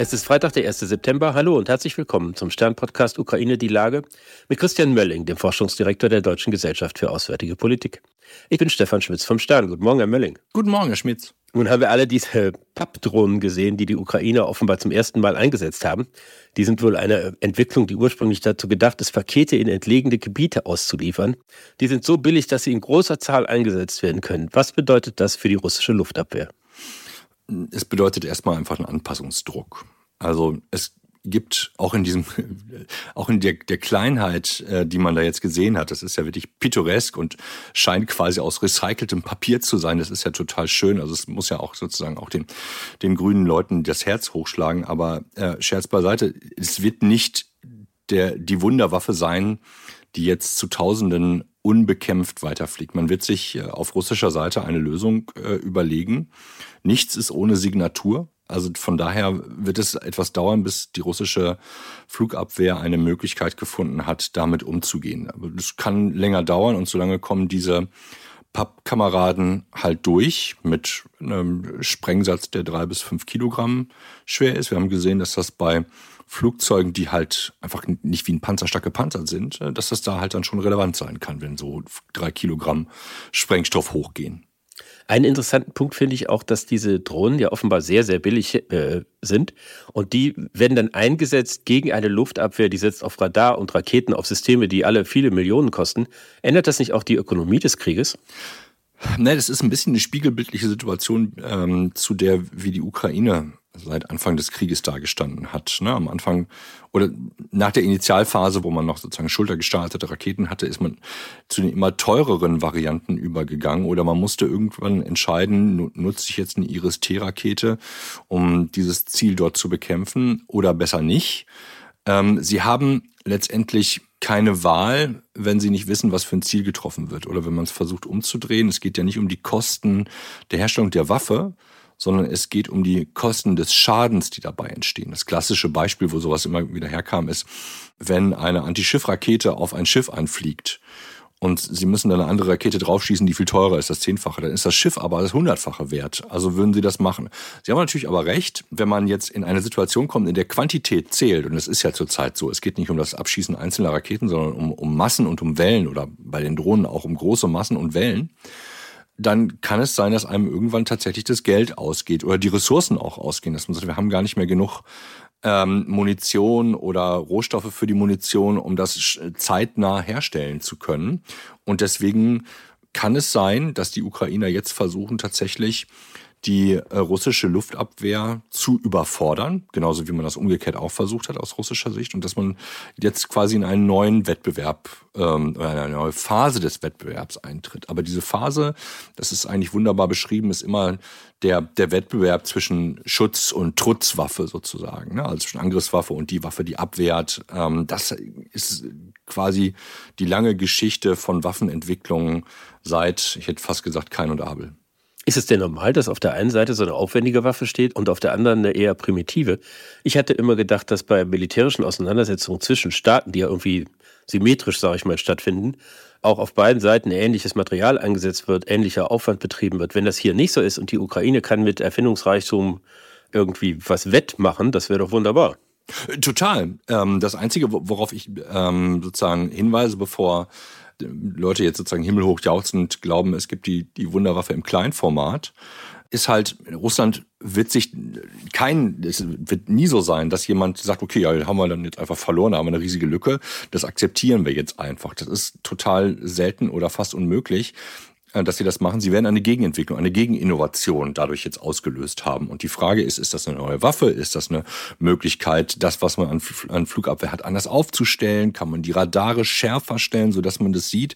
Es ist Freitag, der 1. September. Hallo und herzlich willkommen zum Stern-Podcast Ukraine die Lage mit Christian Mölling, dem Forschungsdirektor der Deutschen Gesellschaft für Auswärtige Politik. Ich bin Stefan Schmitz vom Stern. Guten Morgen, Herr Mölling. Guten Morgen, Herr Schmitz. Nun haben wir alle diese Pappdrohnen gesehen, die die Ukrainer offenbar zum ersten Mal eingesetzt haben. Die sind wohl eine Entwicklung, die ursprünglich dazu gedacht ist, Pakete in entlegene Gebiete auszuliefern. Die sind so billig, dass sie in großer Zahl eingesetzt werden können. Was bedeutet das für die russische Luftabwehr? es bedeutet erstmal einfach einen Anpassungsdruck. Also es gibt auch in diesem, auch in der, der Kleinheit, äh, die man da jetzt gesehen hat, das ist ja wirklich pittoresk und scheint quasi aus recyceltem Papier zu sein. Das ist ja total schön. Also es muss ja auch sozusagen auch den, den grünen Leuten das Herz hochschlagen. Aber äh, Scherz beiseite, es wird nicht der, die Wunderwaffe sein, die jetzt zu Tausenden unbekämpft weiterfliegt. Man wird sich äh, auf russischer Seite eine Lösung äh, überlegen. Nichts ist ohne Signatur. Also von daher wird es etwas dauern, bis die russische Flugabwehr eine Möglichkeit gefunden hat, damit umzugehen. Aber das kann länger dauern und solange kommen diese Pappkameraden halt durch mit einem Sprengsatz, der drei bis fünf Kilogramm schwer ist. Wir haben gesehen, dass das bei Flugzeugen, die halt einfach nicht wie ein Panzer stark gepanzert sind, äh, dass das da halt dann schon relevant sein kann, wenn so drei Kilogramm Sprengstoff hochgehen. Einen interessanten Punkt finde ich auch, dass diese Drohnen ja offenbar sehr, sehr billig äh, sind. Und die werden dann eingesetzt gegen eine Luftabwehr, die setzt auf Radar und Raketen auf Systeme, die alle viele Millionen kosten. Ändert das nicht auch die Ökonomie des Krieges? Nein, das ist ein bisschen eine spiegelbildliche Situation, ähm, zu der wie die Ukraine seit Anfang des Krieges dagestanden hat. Ne? Am Anfang oder nach der Initialphase, wo man noch sozusagen schultergestartete Raketen hatte, ist man zu den immer teureren Varianten übergegangen oder man musste irgendwann entscheiden, nutze ich jetzt eine Iris-T-Rakete, um dieses Ziel dort zu bekämpfen oder besser nicht. Ähm, sie haben letztendlich keine Wahl, wenn sie nicht wissen, was für ein Ziel getroffen wird oder wenn man es versucht umzudrehen. Es geht ja nicht um die Kosten der Herstellung der Waffe, sondern es geht um die Kosten des Schadens, die dabei entstehen. Das klassische Beispiel, wo sowas immer wieder herkam, ist, wenn eine Antischiffrakete auf ein Schiff einfliegt und Sie müssen dann eine andere Rakete draufschießen, die viel teurer ist, das Zehnfache, dann ist das Schiff aber das Hundertfache wert. Also würden Sie das machen. Sie haben natürlich aber recht, wenn man jetzt in eine Situation kommt, in der Quantität zählt, und es ist ja zurzeit so, es geht nicht um das Abschießen einzelner Raketen, sondern um, um Massen und um Wellen oder bei den Drohnen auch um große Massen und Wellen, dann kann es sein, dass einem irgendwann tatsächlich das Geld ausgeht oder die Ressourcen auch ausgehen. Dass man sagt, wir haben gar nicht mehr genug ähm, Munition oder Rohstoffe für die Munition, um das zeitnah herstellen zu können. Und deswegen kann es sein, dass die Ukrainer jetzt versuchen, tatsächlich die äh, russische Luftabwehr zu überfordern, genauso wie man das umgekehrt auch versucht hat aus russischer Sicht, und dass man jetzt quasi in einen neuen Wettbewerb ähm, oder eine neue Phase des Wettbewerbs eintritt. Aber diese Phase, das ist eigentlich wunderbar beschrieben, ist immer der, der Wettbewerb zwischen Schutz und Trutzwaffe sozusagen, ne? also zwischen Angriffswaffe und die Waffe, die abwehrt. Ähm, das ist quasi die lange Geschichte von Waffenentwicklung seit, ich hätte fast gesagt, Kain und Abel. Ist es denn normal, dass auf der einen Seite so eine aufwendige Waffe steht und auf der anderen eine eher primitive? Ich hatte immer gedacht, dass bei militärischen Auseinandersetzungen zwischen Staaten, die ja irgendwie symmetrisch, sage ich mal, stattfinden, auch auf beiden Seiten ähnliches Material eingesetzt wird, ähnlicher Aufwand betrieben wird. Wenn das hier nicht so ist und die Ukraine kann mit Erfindungsreichtum irgendwie was wettmachen, das wäre doch wunderbar. Total. Ähm, das Einzige, worauf ich ähm, sozusagen hinweise, bevor Leute jetzt sozusagen himmelhoch jauchzend glauben, es gibt die, die Wunderwaffe im Kleinformat, ist halt, Russland wird sich kein, es wird nie so sein, dass jemand sagt, okay, ja, haben wir dann jetzt einfach verloren, haben wir eine riesige Lücke, das akzeptieren wir jetzt einfach. Das ist total selten oder fast unmöglich. Äh, dass sie das machen. Sie werden eine Gegenentwicklung, eine Gegeninnovation dadurch jetzt ausgelöst haben. Und die Frage ist, ist das eine neue Waffe? Ist das eine Möglichkeit, das, was man an, Flugabwehr hat, anders aufzustellen? Kann man die Radare schärfer stellen, sodass man das sieht?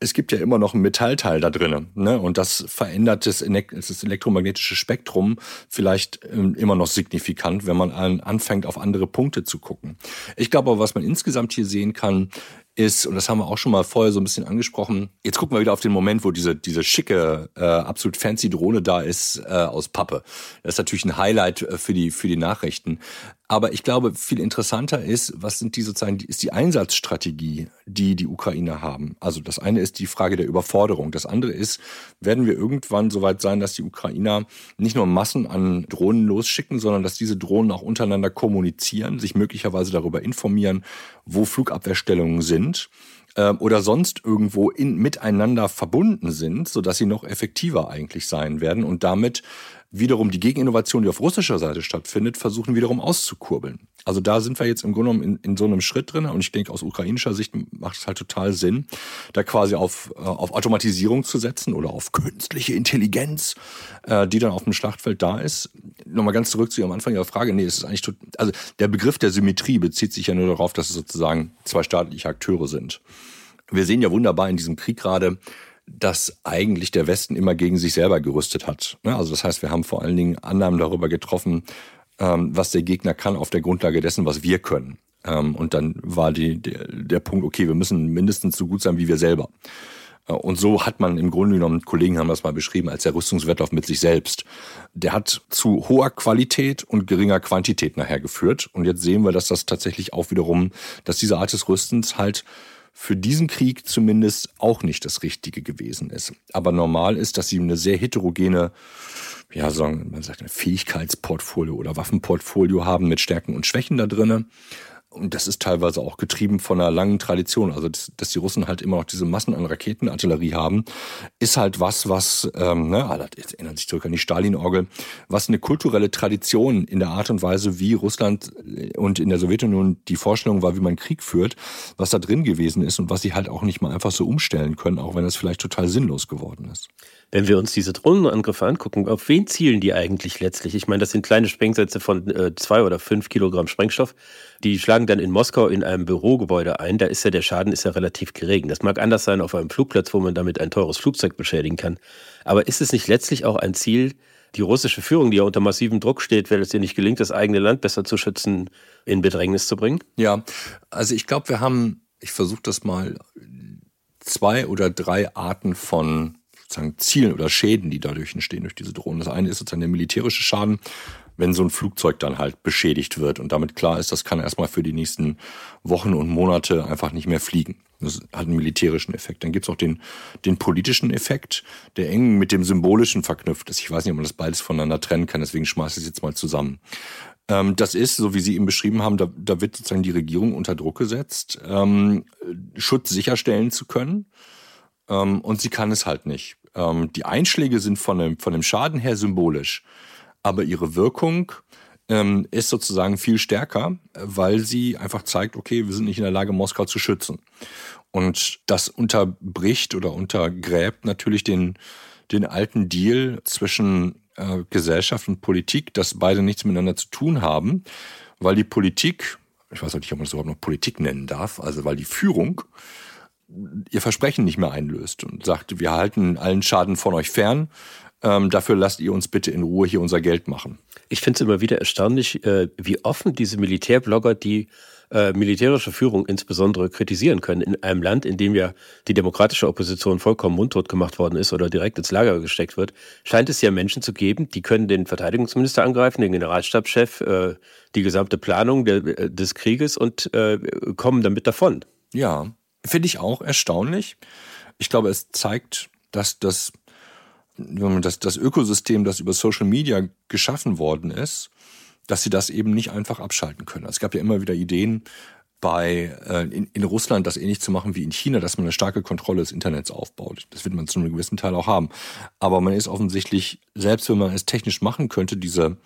Es gibt ja immer noch ein Metallteil da drinnen. Ne? Und das verändert das, das elektromagnetische Spektrum vielleicht ähm, immer noch signifikant, wenn man anfängt, auf andere Punkte zu gucken. Ich glaube aber, was man insgesamt hier sehen kann, ist, und das haben wir auch schon mal vorher so ein bisschen angesprochen, jetzt gucken wir wieder auf den Moment, wo diese, diese schicke, äh, absolut fancy Drohne da ist äh, aus Pappe. Das ist natürlich ein Highlight äh, für die, für die Nachrichten. Aber ich glaube, viel interessanter ist, was sind die sozusagen, ist die Einsatzstrategie, die die Ukrainer haben. Also das eine ist die Frage der Überforderung. Das andere ist, werden wir irgendwann so weit sein, dass die Ukrainer nicht nur Massen an Drohnen losschicken, sondern dass diese Drohnen auch untereinander kommunizieren, sich möglicherweise darüber informieren, wo Flugabwehrstellungen sind ähm, oder sonst irgendwo in, miteinander verbunden sind, sodass sie noch effektiver eigentlich sein werden und damit wiederum die Gegeninnovation, die auf russischer Seite stattfindet, versuchen wiederum auszukurbeln. Also da sind wir jetzt im Grunde genommen in, in so einem Schritt drin und ich denke, aus ukrainischer Sicht macht es halt total Sinn, da quasi auf, äh, auf Automatisierung zu setzen oder auf künstliche Intelligenz, äh, die dann auf dem Schlachtfeld da ist. Nochmal ganz zurück zu Ihrem Anfang Ihrer Frage. Nee, es ist eigentlich, also der Begriff der Symmetrie bezieht sich ja nur darauf, dass es sozusagen zwei staatliche Akteure sind. Wir sehen ja wunderbar in diesem Krieg gerade, dass eigentlich der Westen immer gegen sich selber gerüstet hat. Also das heißt, wir haben vor allen Dingen Annahmen darüber getroffen, ähm, was der Gegner kann auf der Grundlage dessen, was wir können. Ähm, und dann war die, der, der Punkt, okay, wir müssen mindestens so gut sein wie wir selber. Äh, und so hat man im Grunde genommen, Kollegen haben das mal beschrieben, als der Rüstungswettlauf mit sich selbst. Der hat zu hoher Qualität und geringer Quantität nachher geführt. Und jetzt sehen wir, dass das tatsächlich auch wiederum, dass diese Art des Rüstens halt für diesen Krieg zumindest auch nicht das Richtige gewesen ist. Aber normal ist, dass sie eine sehr heterogene, ja, sagen, man sagt, Fähigkeitsportfolio oder Waffenportfolio haben mit Stärken und Schwächen da drinnen. Und das ist teilweise auch getrieben von einer langen Tradition. Also, dass, dass die Russen halt immer noch diese Massen an Raketenartillerie haben, ist halt was, was, ähm, ne, ah, jetzt erinnert sich zurück an die Stalin-Orgel, was eine kulturelle Tradition in der Art und Weise, wie Russland und in der Sowjetunion die Vorstellung war, wie man Krieg führt, was da drin gewesen ist und was sie halt auch nicht mal einfach so umstellen können, auch wenn das vielleicht total sinnlos geworden ist. Wenn wir uns diese Drohnenangriffe angucken, auf wen zielen die eigentlich letztlich? Ich meine, das sind kleine Sprengsätze von äh, zwei oder fünf Kilogramm Sprengstoff. Die schlagen dann in Moskau in einem Bürogebäude ein. Da ist ja der Schaden ist ja relativ gering. Das mag anders sein auf einem Flugplatz, wo man damit ein teures Flugzeug beschädigen kann. Aber ist es nicht letztlich auch ein Ziel, die russische Führung, die ja unter massivem Druck steht, wenn es ihr nicht gelingt, das eigene Land besser zu schützen, in Bedrängnis zu bringen? Ja, also ich glaube, wir haben, ich versuche das mal, zwei oder drei Arten von sozusagen Zielen oder Schäden, die dadurch entstehen durch diese Drohnen. Das eine ist sozusagen der militärische Schaden, wenn so ein Flugzeug dann halt beschädigt wird und damit klar ist, das kann erstmal für die nächsten Wochen und Monate einfach nicht mehr fliegen. Das hat einen militärischen Effekt. Dann gibt's auch den, den politischen Effekt, der eng mit dem symbolischen verknüpft ist. Ich weiß nicht, ob man das beides voneinander trennen kann, deswegen schmeiße ich es jetzt mal zusammen. Ähm, das ist, so wie Sie eben beschrieben haben, da, da wird sozusagen die Regierung unter Druck gesetzt, ähm, Schutz sicherstellen zu können. Ähm, und sie kann es halt nicht. Ähm, die Einschläge sind von dem, von dem Schaden her symbolisch, aber ihre Wirkung ähm, ist sozusagen viel stärker, weil sie einfach zeigt, okay, wir sind nicht in der Lage, Moskau zu schützen. Und das unterbricht oder untergräbt natürlich den, den alten Deal zwischen äh, Gesellschaft und Politik, dass beide nichts miteinander zu tun haben, weil die Politik, ich weiß nicht, ob man das überhaupt noch Politik nennen darf, also weil die Führung ihr Versprechen nicht mehr einlöst und sagt, wir halten allen Schaden von euch fern. Ähm, dafür lasst ihr uns bitte in Ruhe hier unser Geld machen. Ich finde es immer wieder erstaunlich, äh, wie offen diese Militärblogger die äh, militärische Führung insbesondere kritisieren können. In einem Land, in dem ja die demokratische Opposition vollkommen mundtot gemacht worden ist oder direkt ins Lager gesteckt wird, scheint es ja Menschen zu geben, die können den Verteidigungsminister angreifen, den Generalstabschef, äh, die gesamte Planung der, äh, des Krieges und äh, kommen damit davon. Ja, Finde ich auch erstaunlich. Ich glaube, es zeigt, dass das, das, das Ökosystem, das über Social Media geschaffen worden ist, dass sie das eben nicht einfach abschalten können. Es gab ja immer wieder Ideen, bei äh, in, in Russland das ähnlich zu machen wie in China, dass man eine starke Kontrolle des Internets aufbaut. Das wird man zu einem gewissen Teil auch haben. Aber man ist offensichtlich, selbst wenn man es technisch machen könnte, diese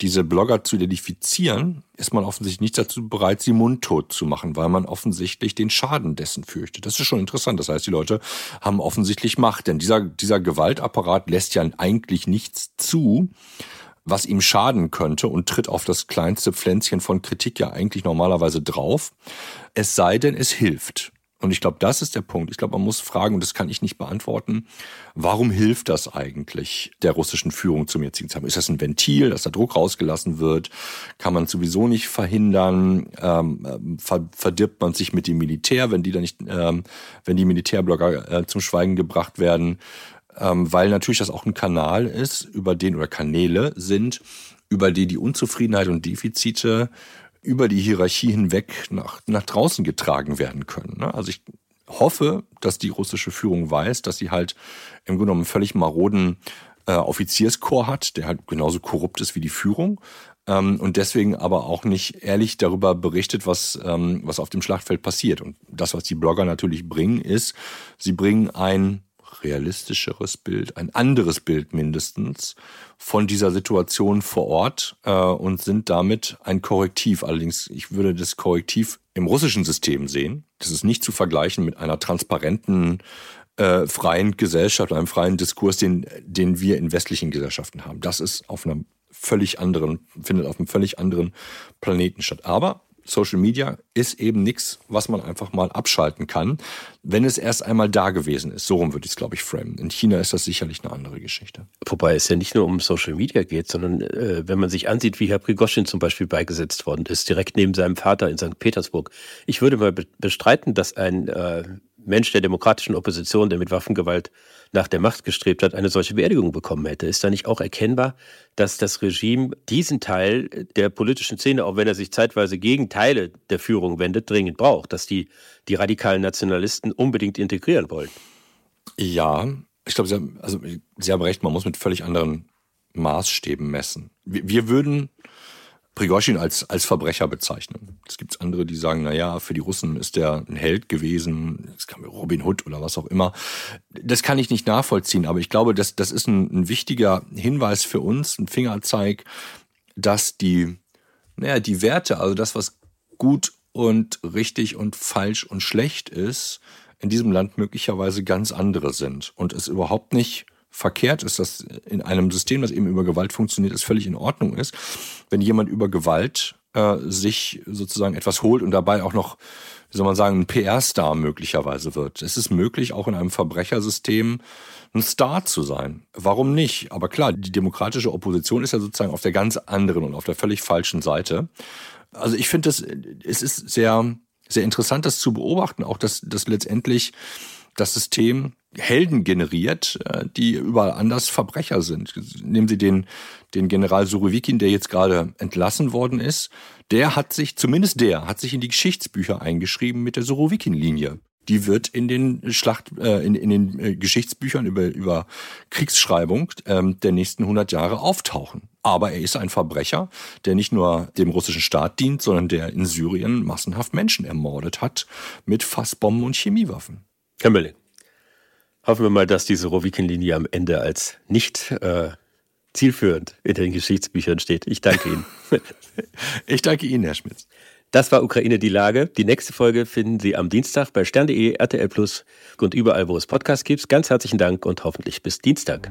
diese Blogger zu identifizieren, ist man offensichtlich nicht dazu bereit, sie mundtot zu machen, weil man offensichtlich den Schaden dessen fürchtet. Das ist schon interessant. Das heißt, die Leute haben offensichtlich Macht, denn dieser, dieser Gewaltapparat lässt ja eigentlich nichts zu, was ihm schaden könnte und tritt auf das kleinste Pflänzchen von Kritik ja eigentlich normalerweise drauf. Es sei denn, es hilft. Und ich glaube, das ist der Punkt. Ich glaube, man muss fragen, und das kann ich nicht beantworten, warum hilft das eigentlich der russischen Führung zum jetzigen Zeitpunkt? Ist das ein Ventil, dass der Druck rausgelassen wird? Kann man sowieso nicht verhindern? Ähm, ver verdirbt man sich mit dem Militär, wenn die da nicht, ähm, wenn die Militärblogger äh, zum Schweigen gebracht werden? Ähm, weil natürlich das auch ein Kanal ist, über den, oder Kanäle sind, über die die Unzufriedenheit und Defizite über die Hierarchie hinweg nach, nach draußen getragen werden können. Ne? Also ich hoffe, dass die russische Führung weiß, dass sie halt im Grunde genommen völlig maroden äh, Offizierskorps hat, der halt genauso korrupt ist wie die Führung ähm, und deswegen aber auch nicht ehrlich darüber berichtet, was, ähm, was auf dem Schlachtfeld passiert. Und das, was die Blogger natürlich bringen, ist, sie bringen ein realistischeres Bild, ein anderes Bild mindestens von dieser Situation vor Ort äh, und sind damit ein Korrektiv. Allerdings, ich würde das Korrektiv im russischen System sehen. Das ist nicht zu vergleichen mit einer transparenten, äh, freien Gesellschaft, einem freien Diskurs, den, den wir in westlichen Gesellschaften haben. Das ist auf einem völlig anderen, findet auf einem völlig anderen Planeten statt. Aber Social Media ist eben nichts, was man einfach mal abschalten kann, wenn es erst einmal da gewesen ist. So rum würde ich es, glaube ich, framen. In China ist das sicherlich eine andere Geschichte. Wobei es ja nicht nur um Social Media geht, sondern äh, wenn man sich ansieht, wie Herr Prigoschin zum Beispiel beigesetzt worden ist, direkt neben seinem Vater in St. Petersburg. Ich würde mal bestreiten, dass ein äh, Mensch der demokratischen Opposition, der mit Waffengewalt nach der Macht gestrebt hat, eine solche Beerdigung bekommen hätte. Ist da nicht auch erkennbar, dass das Regime diesen Teil der politischen Szene, auch wenn er sich zeitweise gegen Teile der Führung wendet, dringend braucht, dass die, die radikalen Nationalisten unbedingt integrieren wollen? Ja, ich glaube, Sie haben, also Sie haben recht, man muss mit völlig anderen Maßstäben messen. Wir, wir würden Prigozhin als, als Verbrecher bezeichnen. Es gibt andere, die sagen, na ja, für die Russen ist der ein Held gewesen, es kam Robin Hood oder was auch immer. Das kann ich nicht nachvollziehen, aber ich glaube, das, das ist ein, ein wichtiger Hinweis für uns, ein Fingerzeig, dass die, naja, die Werte, also das, was gut und richtig und falsch und schlecht ist, in diesem Land möglicherweise ganz andere sind und es überhaupt nicht verkehrt ist, dass in einem System, das eben über Gewalt funktioniert, es völlig in Ordnung ist, wenn jemand über Gewalt äh, sich sozusagen etwas holt und dabei auch noch, wie soll man sagen, ein PR-Star möglicherweise wird. Es ist möglich, auch in einem Verbrechersystem ein Star zu sein. Warum nicht? Aber klar, die demokratische Opposition ist ja sozusagen auf der ganz anderen und auf der völlig falschen Seite. Also ich finde, es ist sehr, sehr interessant, das zu beobachten, auch dass, dass letztendlich das System Helden generiert, äh, die überall anders Verbrecher sind. Nehmen Sie den, den General Surovikin, der jetzt gerade entlassen worden ist. Der hat sich, zumindest der, hat sich in die Geschichtsbücher eingeschrieben mit der Surovikin-Linie. Die wird in den Schlacht, äh, in, in den äh, Geschichtsbüchern über, über Kriegsschreibung ähm, der nächsten 100 Jahre auftauchen. Aber er ist ein Verbrecher, der nicht nur dem russischen Staat dient, sondern der in Syrien massenhaft Menschen ermordet hat mit Fassbomben und Chemiewaffen. Herr Mölling, hoffen wir mal, dass diese Rovikin-Linie am Ende als nicht äh, zielführend in den Geschichtsbüchern steht. Ich danke Ihnen. ich danke Ihnen, Herr Schmitz. Das war Ukraine die Lage. Die nächste Folge finden Sie am Dienstag bei stern.de, RTL Plus und überall, wo es Podcasts gibt. Ganz herzlichen Dank und hoffentlich bis Dienstag.